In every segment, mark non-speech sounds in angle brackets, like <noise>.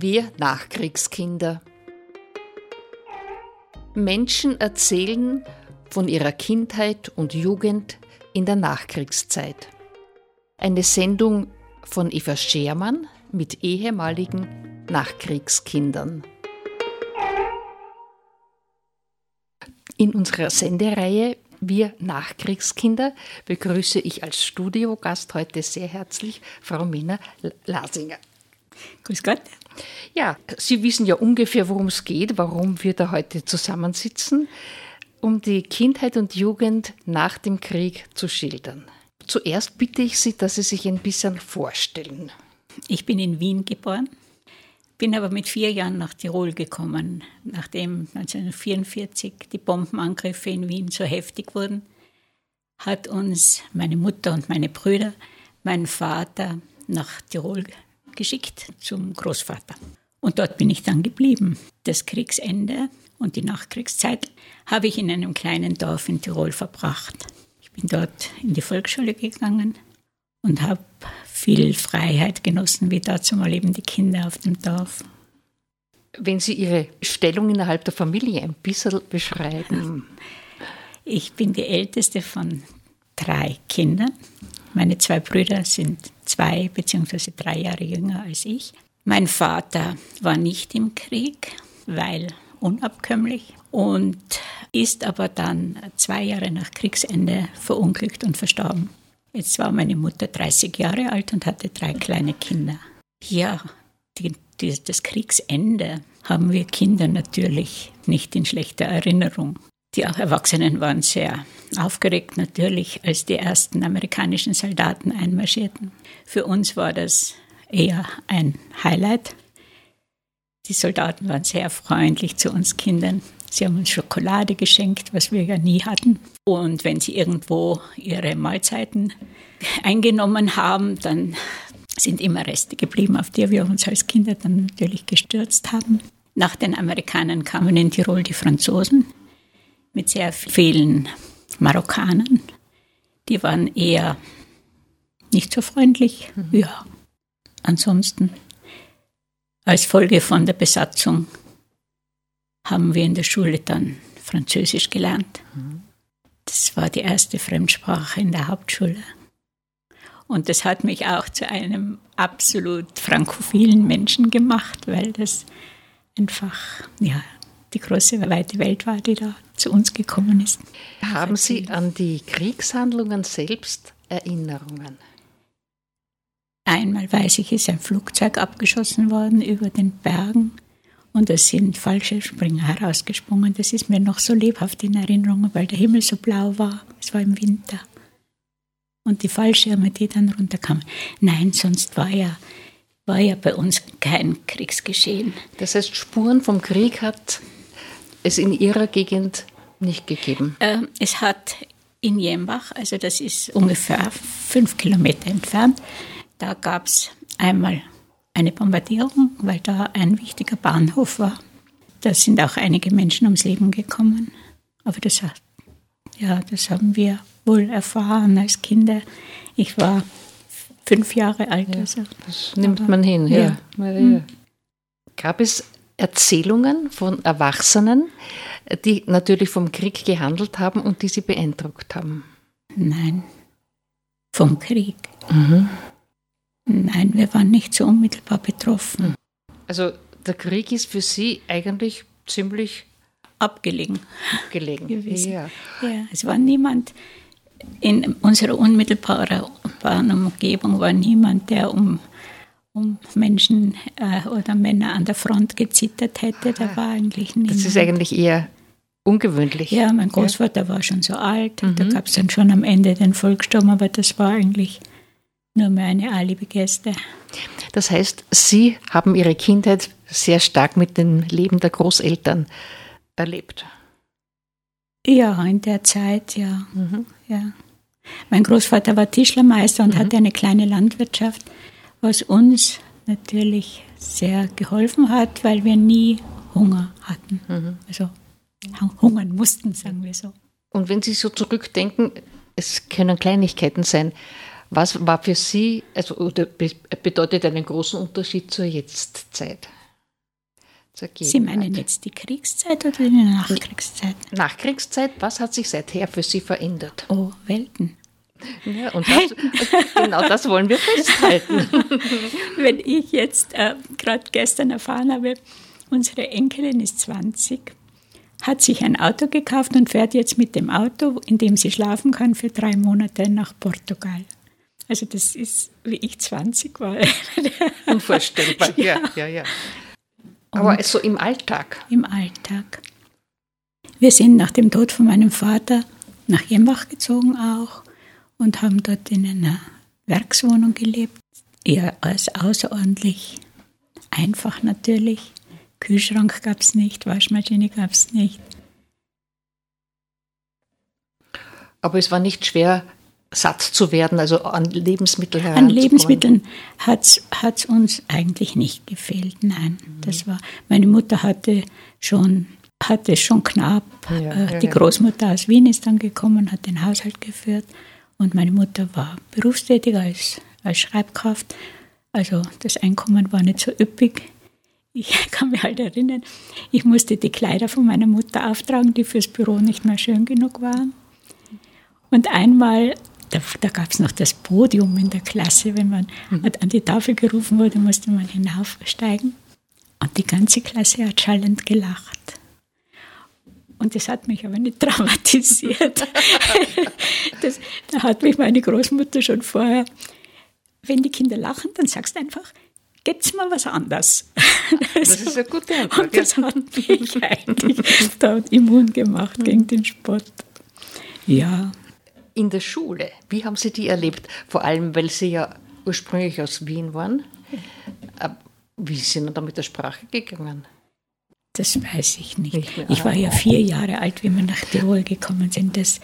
Wir Nachkriegskinder. Menschen erzählen von ihrer Kindheit und Jugend in der Nachkriegszeit. Eine Sendung von Eva Schermann mit ehemaligen Nachkriegskindern. In unserer Sendereihe Wir Nachkriegskinder begrüße ich als Studiogast heute sehr herzlich Frau Mina Lasinger. Grüß Gott. Ja, Sie wissen ja ungefähr, worum es geht, warum wir da heute zusammensitzen, um die Kindheit und Jugend nach dem Krieg zu schildern. Zuerst bitte ich Sie, dass Sie sich ein bisschen vorstellen. Ich bin in Wien geboren, bin aber mit vier Jahren nach Tirol gekommen, nachdem 1944 die Bombenangriffe in Wien so heftig wurden, hat uns meine Mutter und meine Brüder, mein Vater nach Tirol geschickt zum Großvater. Und dort bin ich dann geblieben. Das Kriegsende und die Nachkriegszeit habe ich in einem kleinen Dorf in Tirol verbracht. Ich bin dort in die Volksschule gegangen und habe viel Freiheit genossen, wie dazu mal eben die Kinder auf dem Dorf. Wenn Sie Ihre Stellung innerhalb der Familie ein bisschen beschreiben. Ich bin die älteste von drei Kindern. Meine zwei Brüder sind zwei bzw. drei Jahre jünger als ich. Mein Vater war nicht im Krieg, weil unabkömmlich und ist aber dann zwei Jahre nach Kriegsende verunglückt und verstorben. Jetzt war meine Mutter 30 Jahre alt und hatte drei kleine Kinder. Ja, die, die, das Kriegsende haben wir Kinder natürlich nicht in schlechter Erinnerung. Die Erwachsenen waren sehr aufgeregt natürlich, als die ersten amerikanischen Soldaten einmarschierten. Für uns war das eher ein Highlight. Die Soldaten waren sehr freundlich zu uns Kindern. Sie haben uns Schokolade geschenkt, was wir ja nie hatten. Und wenn sie irgendwo ihre Mahlzeiten eingenommen haben, dann sind immer Reste geblieben, auf die wir uns als Kinder dann natürlich gestürzt haben. Nach den Amerikanern kamen in Tirol die Franzosen mit sehr vielen Marokkanern. Die waren eher nicht so freundlich. Mhm. Ja, ansonsten als Folge von der Besatzung haben wir in der Schule dann Französisch gelernt. Mhm. Das war die erste Fremdsprache in der Hauptschule. Und das hat mich auch zu einem absolut frankophilen Menschen gemacht, weil das einfach, ja, die große, weite Welt war, die da zu uns gekommen ist. Haben Sie an die Kriegshandlungen selbst Erinnerungen? Einmal weiß ich, ist ein Flugzeug abgeschossen worden über den Bergen und es sind falsche Springer herausgesprungen. Das ist mir noch so lebhaft in Erinnerung, weil der Himmel so blau war. Es war im Winter. Und die Fallschirme, die dann runterkamen. Nein, sonst war ja, war ja bei uns kein Kriegsgeschehen. Das heißt, Spuren vom Krieg hat es in Ihrer Gegend nicht gegeben? Äh, es hat in Jembach, also das ist ungefähr fünf Kilometer entfernt, da gab es einmal eine Bombardierung, weil da ein wichtiger Bahnhof war. Da sind auch einige Menschen ums Leben gekommen. Aber das, ja, das haben wir wohl erfahren als Kinder. Ich war fünf Jahre alt. Ja, also. Das nimmt man hin, ja. ja. ja. Gab es Erzählungen von Erwachsenen, die natürlich vom Krieg gehandelt haben und die sie beeindruckt haben? Nein, vom Krieg. Mhm. Nein, wir waren nicht so unmittelbar betroffen. Also der Krieg ist für Sie eigentlich ziemlich abgelegen, abgelegen. gewesen. Ja. ja, es war niemand in unserer unmittelbaren Umgebung war niemand, der um um Menschen äh, oder Männer an der Front gezittert hätte. Da war eigentlich niemand. Das ist eigentlich eher ungewöhnlich. Ja, mein Großvater ja. war schon so alt. Mhm. Da gab es dann schon am Ende den Volkssturm, aber das war eigentlich nur meine Alibi-Gäste. Das heißt, Sie haben Ihre Kindheit sehr stark mit dem Leben der Großeltern erlebt. Ja, in der Zeit, ja. Mhm. ja. Mein Großvater war Tischlermeister und mhm. hatte eine kleine Landwirtschaft was uns natürlich sehr geholfen hat, weil wir nie Hunger hatten. Mhm. Also hungern mussten, sagen wir so. Und wenn Sie so zurückdenken, es können Kleinigkeiten sein. Was war für Sie, also oder bedeutet einen großen Unterschied zur Jetztzeit? Sie meinen jetzt die Kriegszeit oder die Nachkriegszeit? Nachkriegszeit, was hat sich seither für Sie verändert? Oh, Welten. Ja, und das, genau das wollen wir festhalten. <laughs> Wenn ich jetzt äh, gerade gestern erfahren habe, unsere Enkelin ist 20, hat sich ein Auto gekauft und fährt jetzt mit dem Auto, in dem sie schlafen kann, für drei Monate nach Portugal. Also das ist, wie ich 20 war. <laughs> Unvorstellbar, ja, ja, ja. Aber und so im Alltag? Im Alltag. Wir sind nach dem Tod von meinem Vater nach Jembach gezogen auch und haben dort in einer Werkswohnung gelebt. Eher als außerordentlich einfach natürlich. Kühlschrank gab es nicht, Waschmaschine gab es nicht. Aber es war nicht schwer, satt zu werden, also an Lebensmitteln An Lebensmitteln hat es uns eigentlich nicht gefehlt, nein. Mhm. Das war, meine Mutter hatte schon, hatte schon knapp. Ja, äh, ja, die Großmutter aus Wien ist dann gekommen, hat den Haushalt geführt und meine Mutter war berufstätig als, als Schreibkraft. Also das Einkommen war nicht so üppig. Ich <laughs> kann mich halt erinnern, ich musste die Kleider von meiner Mutter auftragen, die fürs Büro nicht mehr schön genug waren. Und einmal da, da gab es noch das Podium in der Klasse. Wenn man mhm. an die Tafel gerufen wurde, musste man hinaufsteigen. Und die ganze Klasse hat schallend gelacht. Und das hat mich aber nicht <laughs> traumatisiert. <laughs> das, da hat mich meine Großmutter schon vorher, wenn die Kinder lachen, dann sagst du einfach, gibt's mal was anderes. <laughs> Das ist eine gute <laughs> Antwort. Und das hat mich eigentlich da immun gemacht gegen den Spott. Ja in der Schule, wie haben Sie die erlebt? Vor allem, weil Sie ja ursprünglich aus Wien waren. Äh, wie sind Sie da mit der Sprache gegangen? Das weiß ich nicht. nicht ich war ja vier Jahre alt, wie wir nach Tirol gekommen sind. Das,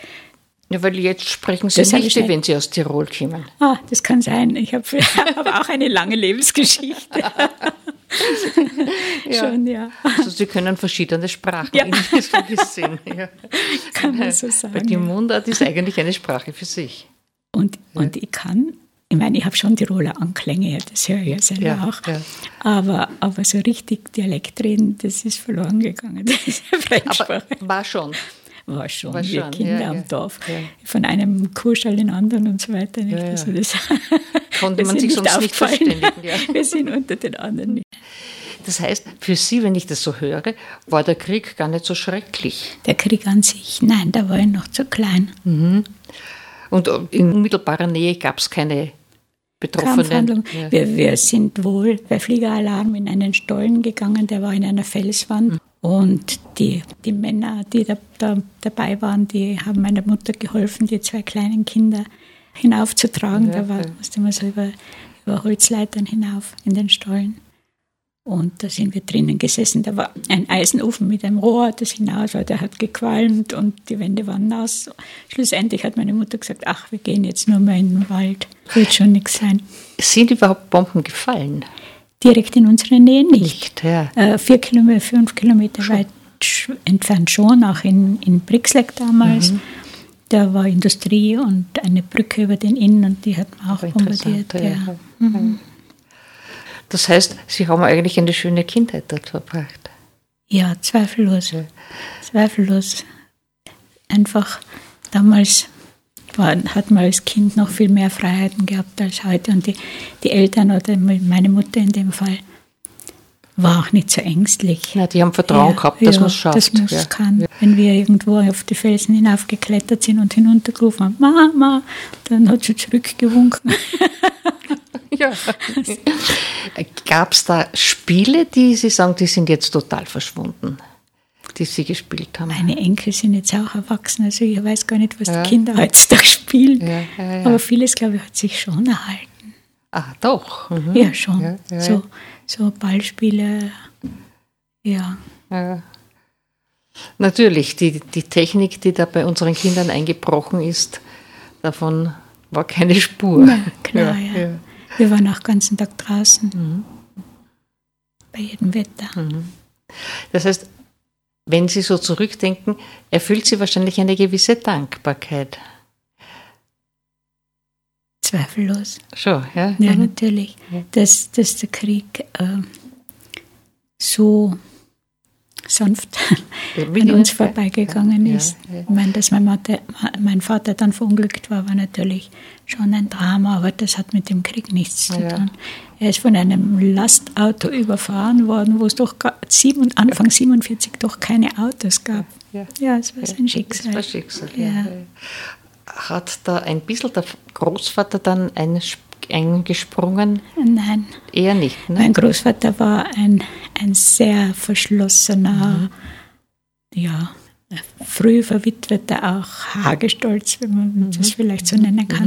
ja, weil jetzt sprechen Sie das nicht, wenn Sie aus Tirol kommen. Ah, das kann sein. Ich habe <laughs> hab auch eine lange Lebensgeschichte. <laughs> ja. Schon, ja. Also Sie können verschiedene Sprachen ja. in diesem Sinn. Ja. <laughs> Kann man so sagen. Weil die Mundart ist eigentlich eine Sprache für sich. Und, und ich kann, ich meine, ich habe schon Tiroler Anklänge, das höre ich ja selber ja, auch. Ja. Aber, aber so richtig Dialekt reden, das ist verloren gegangen. Das ist aber war schon war schon, war wir schon, Kinder ja, am ja. Dorf, ja. von einem Kurschall in den anderen und so weiter. Nicht? Also das <laughs> Konnte man sich sonst nicht verständigen. <laughs> Wir sind unter den anderen nicht. Das heißt, für Sie, wenn ich das so höre, war der Krieg gar nicht so schrecklich. Der Krieg an sich, nein, da war ich noch zu klein. Mhm. Und in unmittelbarer Nähe gab es keine Betroffenen. Ja. Wir, wir, sind wohl bei Fliegeralarm in einen Stollen gegangen, der war in einer Felswand. Mhm. Und die, die Männer, die da, da, dabei waren, die haben meiner Mutter geholfen, die zwei kleinen Kinder hinaufzutragen. Ja, da war, musste man so über, über Holzleitern hinauf in den Stollen. Und da sind wir drinnen gesessen. Da war ein Eisenofen mit einem Rohr, das hinaus war. Der hat gequalmt und die Wände waren nass. Schlussendlich hat meine Mutter gesagt: Ach, wir gehen jetzt nur mal in den Wald. Wird schon nichts sein. Sind überhaupt Bomben gefallen? Direkt in unserer Nähe nicht. nicht ja. äh, vier Kilometer, fünf Kilometer schon. weit entfernt schon, auch in, in Brixleck damals. Mhm. Da war Industrie und eine Brücke über den Inn und die hat man auch bombardiert. Ja. Ja. Mhm. Das heißt, Sie haben eigentlich eine schöne Kindheit dort verbracht. Ja, zweifellos. Zweifellos. Einfach damals war, hat man als Kind noch viel mehr Freiheiten gehabt als heute. Und die, die Eltern oder meine Mutter in dem Fall war auch nicht so ängstlich. Ja, die haben Vertrauen ja, gehabt, dass ja, man es schafft. Dass man es ja. kann. Wenn wir irgendwo auf die Felsen hinaufgeklettert sind und hinuntergerufen haben, Mama, dann hat sie zurückgewunken. <laughs> ja. Gab es da Spiele, die Sie sagen, die sind jetzt total verschwunden? Die Sie gespielt haben? Meine Enkel sind jetzt auch erwachsen, also ich weiß gar nicht, was ja. die Kinder heutzutage spielen. Ja, ja, Aber vieles, glaube ich, hat sich schon erhalten. Ah, doch. Mhm. Ja, schon. So, so Ballspiele, ja. Natürlich, die, die Technik, die da bei unseren Kindern eingebrochen ist, davon war keine Spur. Na, klar, ja. Wir waren auch den ganzen Tag draußen. Mhm. Bei jedem Wetter. Mhm. Das heißt, wenn Sie so zurückdenken, erfüllt Sie wahrscheinlich eine gewisse Dankbarkeit. Zweifellos. Schon, ja? Ja, mhm. natürlich. Dass, dass der Krieg äh, so sanft <laughs> an uns vorbeigegangen ist. Ich meine, dass mein, Vater, mein Vater dann verunglückt war, war natürlich schon ein Drama, aber das hat mit dem Krieg nichts zu tun. Er ist von einem Lastauto überfahren worden, wo es doch sieben, Anfang 47 doch keine Autos gab. Ja, es war sein Schicksal. Das war Schicksal. Hat da ein bisschen der Großvater dann ein eingesprungen? Nein. Eher nicht. Ne? Mein Großvater war ein, ein sehr verschlossener, mhm. ja, früh verwitweter, auch Hagestolz, wenn man mhm. das vielleicht so nennen kann.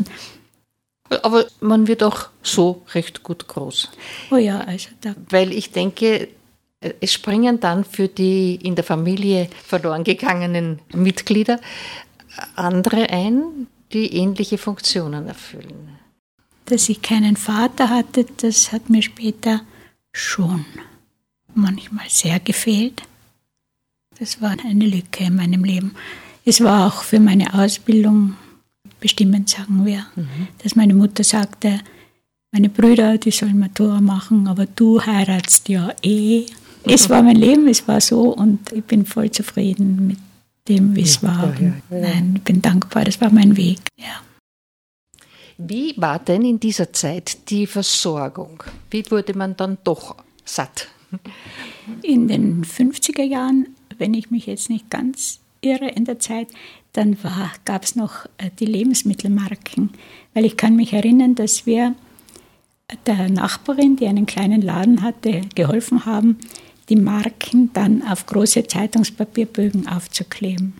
Mhm. Aber man wird auch so recht gut groß. Oh ja, also da. Weil ich denke, es springen dann für die in der Familie verloren gegangenen Mitglieder andere ein, die ähnliche Funktionen erfüllen dass ich keinen Vater hatte, das hat mir später schon manchmal sehr gefehlt. Das war eine Lücke in meinem Leben. Es war auch für meine Ausbildung bestimmend, sagen wir, mhm. dass meine Mutter sagte, meine Brüder, die sollen Matura machen, aber du heiratst ja eh. Es war mein Leben, es war so und ich bin voll zufrieden mit dem, wie es war. Ja, ja, ja. Nein, ich bin dankbar, das war mein Weg. Ja. Wie war denn in dieser Zeit die Versorgung? Wie wurde man dann doch satt? In den 50er Jahren, wenn ich mich jetzt nicht ganz irre in der Zeit, dann gab es noch äh, die Lebensmittelmarken. Weil ich kann mich erinnern, dass wir der Nachbarin, die einen kleinen Laden hatte, geholfen haben, die Marken dann auf große Zeitungspapierbögen aufzukleben.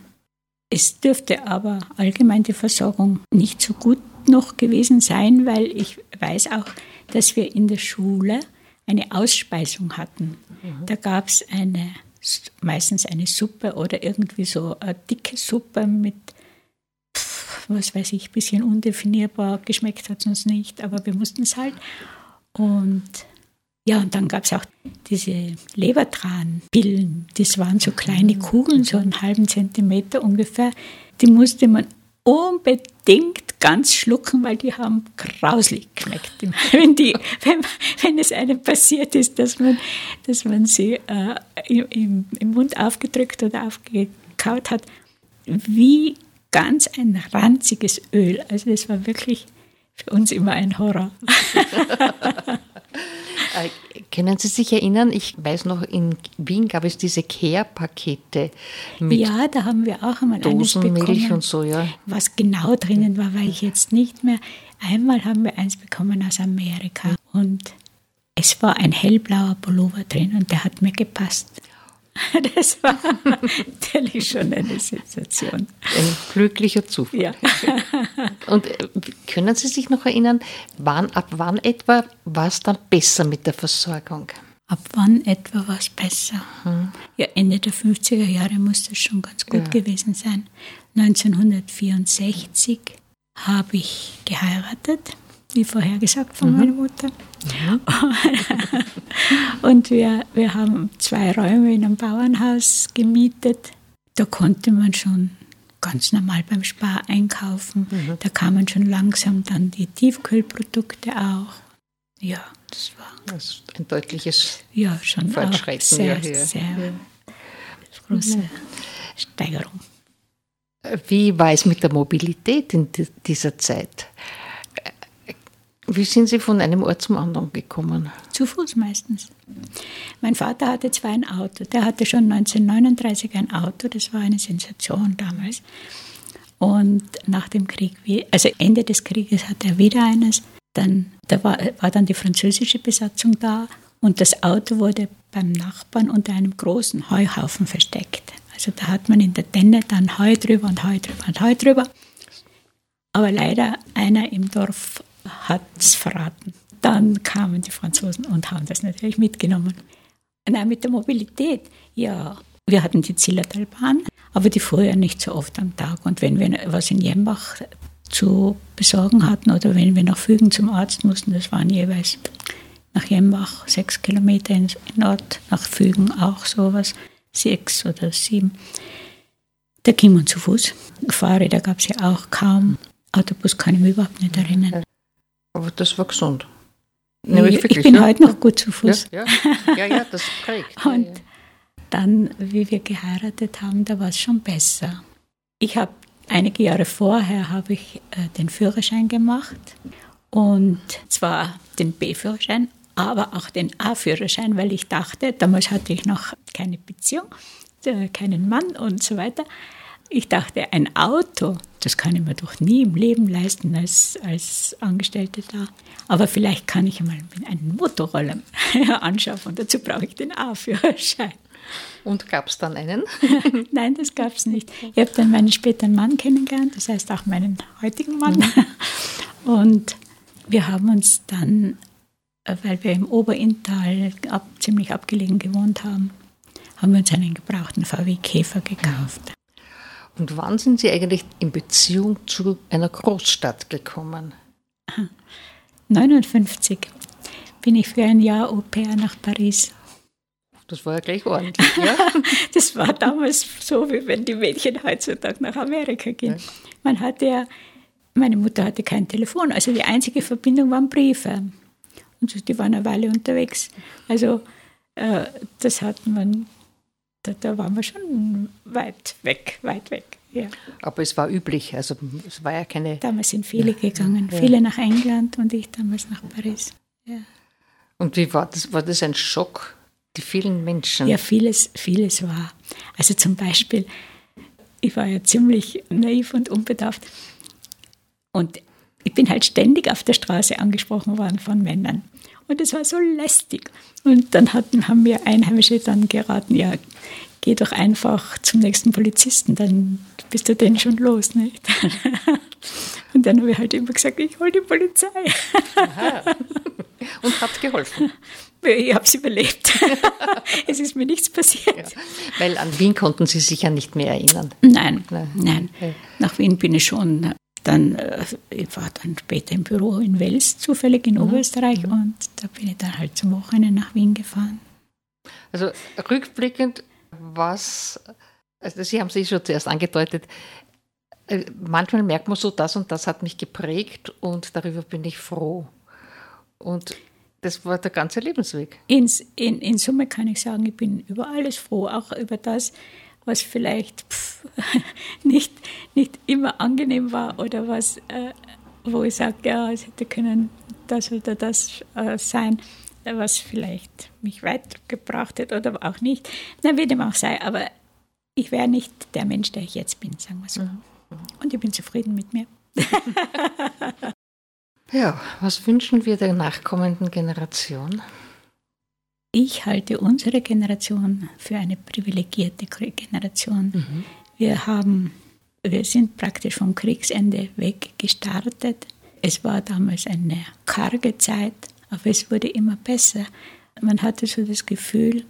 Es dürfte aber allgemein die Versorgung nicht so gut noch gewesen sein, weil ich weiß auch, dass wir in der Schule eine Ausspeisung hatten. Mhm. Da gab es eine, meistens eine Suppe oder irgendwie so eine dicke Suppe mit, was weiß ich, ein bisschen undefinierbar. Geschmeckt hat es uns nicht, aber wir mussten es halt. Und ja, und dann gab es auch diese Lebertranpillen. Das waren so kleine mhm. Kugeln, so einen halben Zentimeter ungefähr. Die musste man unbedingt ganz schlucken, weil die haben grauslich geschmeckt. <laughs> Wenn, die, wenn, wenn es einem passiert ist, dass man, dass man sie äh, im, im Mund aufgedrückt oder aufgekaut hat, wie ganz ein ranziges Öl. Also das war wirklich für uns immer ein Horror. <laughs> Äh, können Sie sich erinnern, ich weiß noch, in Wien gab es diese Care-Pakete mit Ja, da haben wir auch einmal Dosenmilch und so, ja. Was genau drinnen war, weiß ich jetzt nicht mehr. Einmal haben wir eins bekommen aus Amerika und es war ein hellblauer Pullover drin und der hat mir gepasst. <laughs> Das war natürlich schon eine Sensation. Ein glücklicher Zufall. Ja. <laughs> Und äh, können Sie sich noch erinnern, wann, ab wann etwa war es dann besser mit der Versorgung? Ab wann etwa war es besser? Hm. Ja, Ende der 50er Jahre muss das schon ganz gut ja. gewesen sein. 1964 habe ich geheiratet wie vorher gesagt von mhm. meiner Mutter. Mhm. <laughs> und wir, wir haben zwei Räume in einem Bauernhaus gemietet. Da konnte man schon ganz normal beim Spar einkaufen. Mhm. Da kamen schon langsam dann die Tiefkühlprodukte auch. Ja, das war das ist ein deutliches ja, schon Fortschreiten. Sehr, ja, sehr ja. große Steigerung. Wie war es mit der Mobilität in dieser Zeit? Wie sind Sie von einem Ort zum anderen gekommen? Zu Fuß meistens. Mein Vater hatte zwar ein Auto. Der hatte schon 1939 ein Auto. Das war eine Sensation damals. Und nach dem Krieg, also Ende des Krieges hatte er wieder eines. Dann da war, war dann die französische Besatzung da und das Auto wurde beim Nachbarn unter einem großen Heuhaufen versteckt. Also da hat man in der Tenne dann Heu drüber und Heu drüber und Heu drüber. Aber leider einer im Dorf hat es verraten. Dann kamen die Franzosen und haben das natürlich mitgenommen. Nein, mit der Mobilität, ja, wir hatten die Zillertalbahn, aber die fuhr ja nicht so oft am Tag. Und wenn wir was in Jembach zu besorgen hatten oder wenn wir nach Fügen zum Arzt mussten, das waren jeweils nach Jembach sechs Kilometer in Nord, nach Fügen auch sowas, sechs oder sieben. Da ging man zu Fuß. Fahrräder gab es ja auch kaum. Autobus kann ich mich überhaupt nicht erinnern. Aber das war gesund. Nämlich ich, wirklich, ich bin ja? heute noch gut zu Fuß. Ja, ja, ja, ja das prägt. <laughs> Und dann, wie wir geheiratet haben, da war es schon besser. Ich habe einige Jahre vorher habe ich äh, den Führerschein gemacht und zwar den B-Führerschein, aber auch den A-Führerschein, weil ich dachte, damals hatte ich noch keine Beziehung, äh, keinen Mann und so weiter. Ich dachte, ein Auto, das kann ich mir doch nie im Leben leisten als, als Angestellte da. Aber vielleicht kann ich mal einen Motorroller <laughs> anschaffen und dazu brauche ich den A-Führerschein. Und gab es dann einen? <laughs> Nein, das gab es nicht. Ich habe dann meinen späteren Mann kennengelernt, das heißt auch meinen heutigen Mann. Mhm. <laughs> Und wir haben uns dann, weil wir im Oberinntal ab, ziemlich abgelegen gewohnt haben, haben wir uns einen gebrauchten VW Käfer gekauft. Und wann sind Sie eigentlich in Beziehung zu einer Großstadt gekommen? 59 bin ich für ein Jahr Au pair nach Paris. Das war ja gleich ordentlich, <laughs> ja? das war damals so, wie wenn die Mädchen heutzutage nach Amerika gehen. Man hatte ja, meine Mutter hatte kein Telefon, also die einzige Verbindung waren Briefe. Und die waren eine Weile unterwegs. Also äh, das hat man da, da waren wir schon weit weg, weit weg. Ja. Aber es war üblich, also es war ja keine. Damals sind viele ja, gegangen, ja, viele nach England und ich damals nach Paris. Und wie war das? War das ein Schock, die vielen Menschen? Ja, vieles, vieles war. Also zum Beispiel, ich war ja ziemlich naiv und unbedarft. Und ich bin halt ständig auf der Straße angesprochen worden von Männern. Und es war so lästig. Und dann hatten, haben mir Einheimische dann geraten, ja, geh doch einfach zum nächsten Polizisten, dann bist du denn schon los. Nicht? <laughs> Und dann habe ich halt immer gesagt, ich hole die Polizei. Aha. Und hat geholfen. Ich habe es überlebt. <laughs> es ist mir nichts passiert. Ja, weil an Wien konnten Sie sich ja nicht mehr erinnern. Nein, nein. nein. Nach Wien bin ich schon dann, äh, ich war dann später im Büro in Wels, zufällig in mhm. Oberösterreich, mhm. und da bin ich dann halt zum Wochenende nach Wien gefahren. Also rückblickend, was, also Sie haben sich schon zuerst angedeutet, äh, manchmal merkt man so, das und das hat mich geprägt und darüber bin ich froh. Und das war der ganze Lebensweg. In, in, in Summe kann ich sagen, ich bin über alles froh, auch über das, was vielleicht pff, <laughs> nicht, nicht immer angenehm war oder was, äh, wo ich sage, ja, es hätte können das oder das äh, sein, was vielleicht mich weitergebracht hätte oder auch nicht. Na, wie dem auch sei, aber ich wäre nicht der Mensch, der ich jetzt bin, sagen wir so. Mhm. Und ich bin zufrieden mit mir. <laughs> ja, was wünschen wir der nachkommenden Generation? Ich halte unsere Generation für eine privilegierte Generation. Mhm. Wir haben, wir sind praktisch vom Kriegsende weg gestartet. Es war damals eine karge Zeit, aber es wurde immer besser. Man hatte so das Gefühl,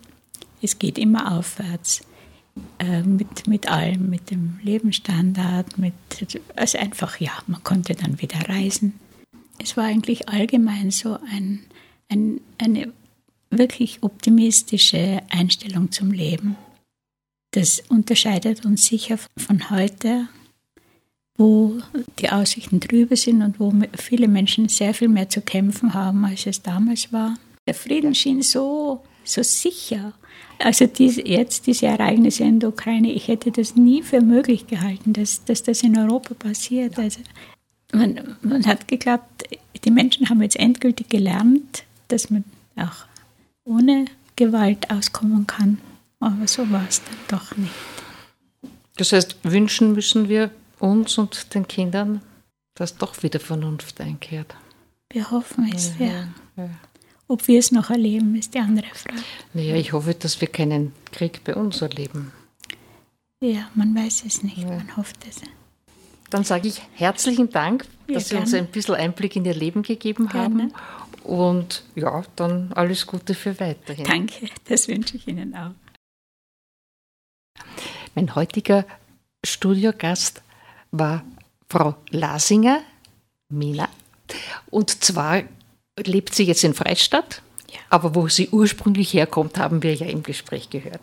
es geht immer aufwärts. Äh, mit, mit allem, mit dem Lebensstandard, mit, also einfach, ja, man konnte dann wieder reisen. Es war eigentlich allgemein so ein, ein, eine wirklich optimistische Einstellung zum Leben. Das unterscheidet uns sicher von heute, wo die Aussichten trübe sind und wo viele Menschen sehr viel mehr zu kämpfen haben, als es damals war. Der Frieden schien so, so sicher. Also diese, jetzt diese Ereignisse in der Ukraine, ich hätte das nie für möglich gehalten, dass, dass das in Europa passiert. Also man, man hat geglaubt, die Menschen haben jetzt endgültig gelernt, dass man auch ohne Gewalt auskommen kann. Aber so war es dann doch nicht. Das heißt, wünschen müssen wir uns und den Kindern, dass doch wieder Vernunft einkehrt. Wir hoffen es, ja. ja. ja. Ob wir es noch erleben, ist die andere Frage. Naja, ich hoffe, dass wir keinen Krieg bei uns erleben. Ja, man weiß es nicht, ja. man hofft es. Dann sage ich herzlichen Dank, dass Sie uns ein bisschen Einblick in Ihr Leben gegeben gerne. haben. Und ja, dann alles Gute für weiterhin. Danke, das wünsche ich Ihnen auch. Mein heutiger Studiogast war Frau Lasinger, Mina. Und zwar lebt sie jetzt in Freistadt, ja. aber wo sie ursprünglich herkommt, haben wir ja im Gespräch gehört.